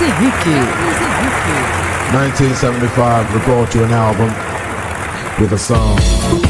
Carlos Henrique. 1975, record you an album with a song.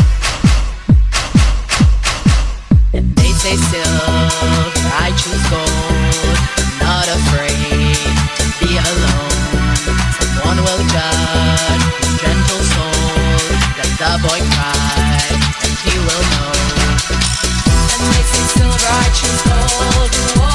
Say still, I choose gold. Not afraid to be alone. Someone will judge his gentle soul. Let the boy cry, and he will know. And they say silver, I choose gold.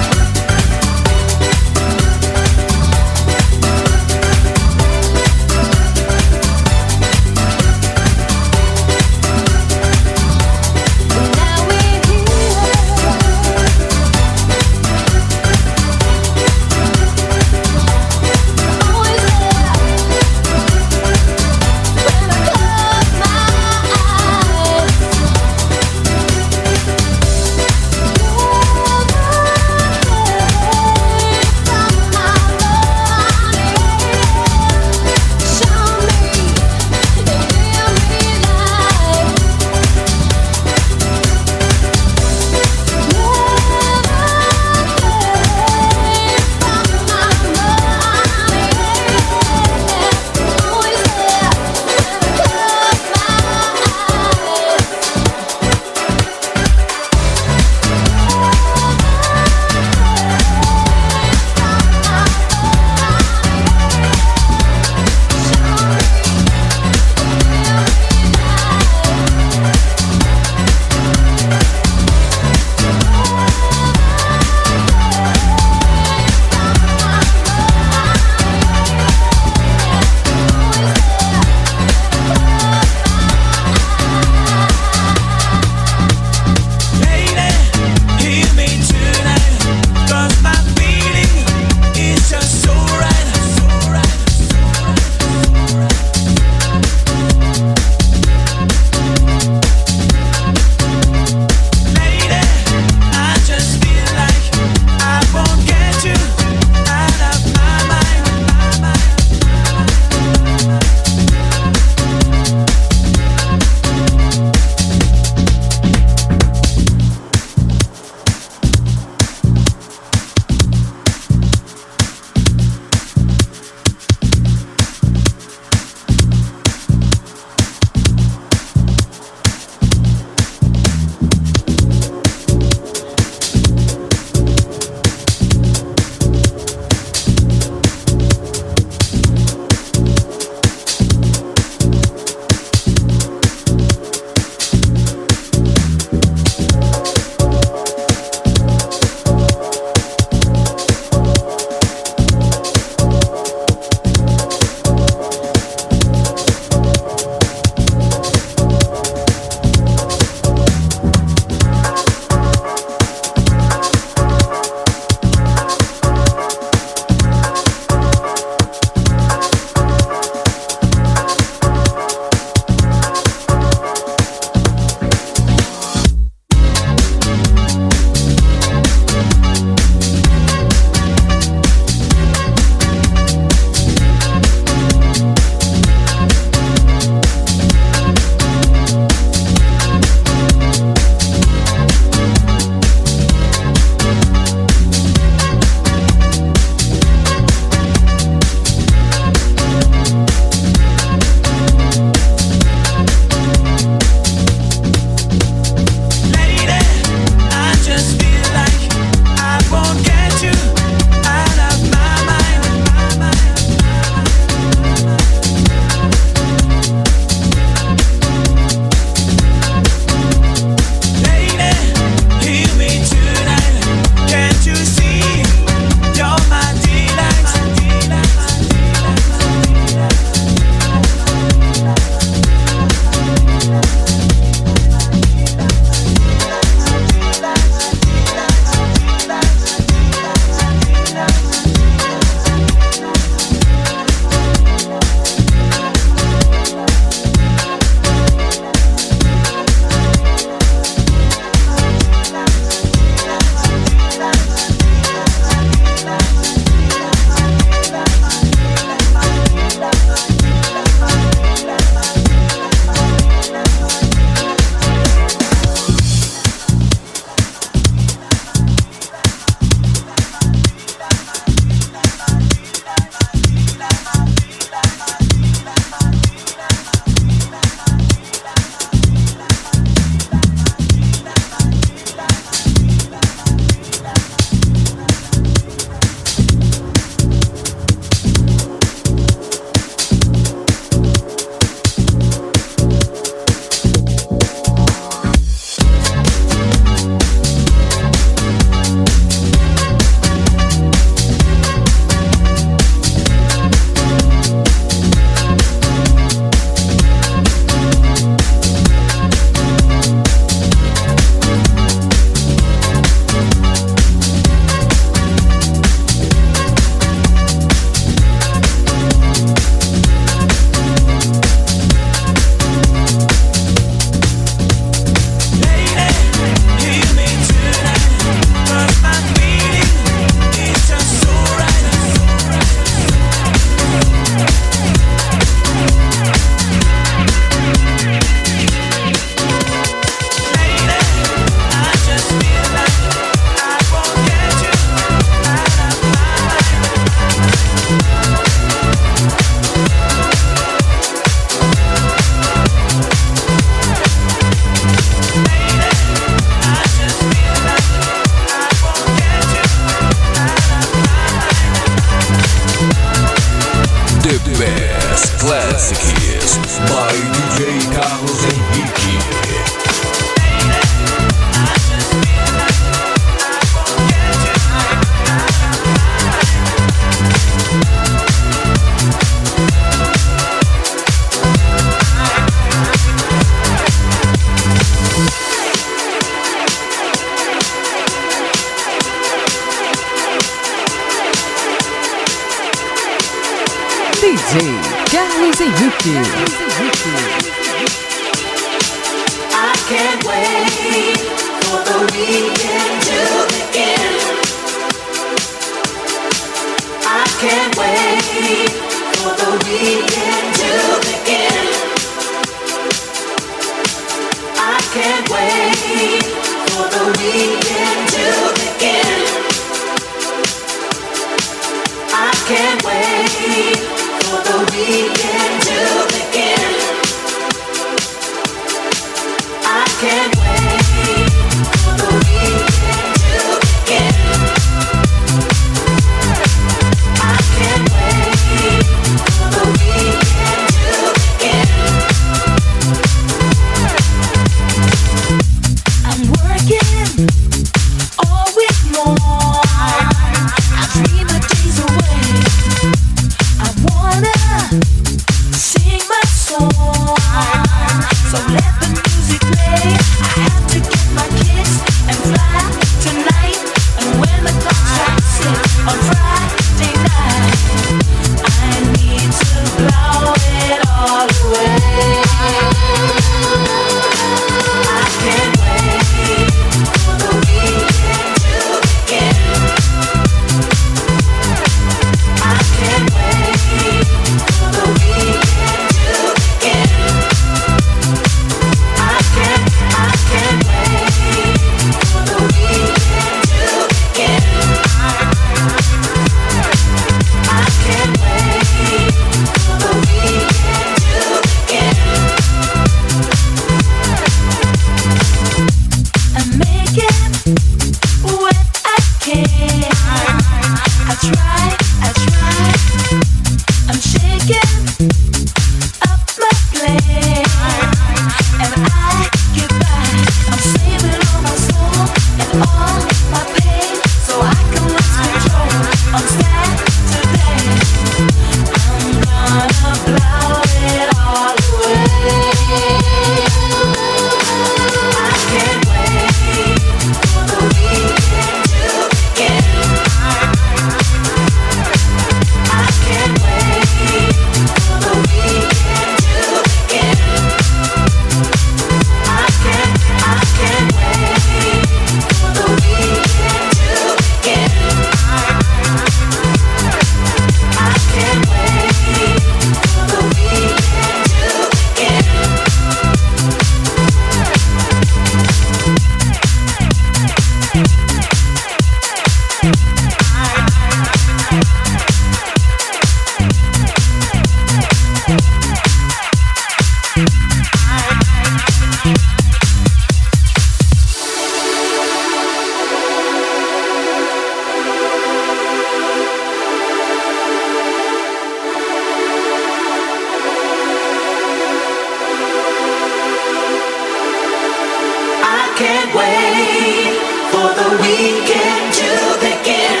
can't wait for the weekend to begin.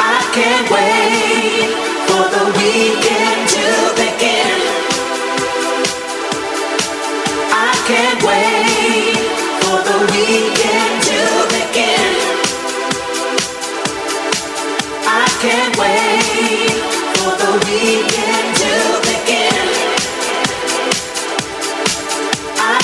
I can't wait for the weekend to begin. I can't wait for the weekend to begin. I can't wait for the weekend to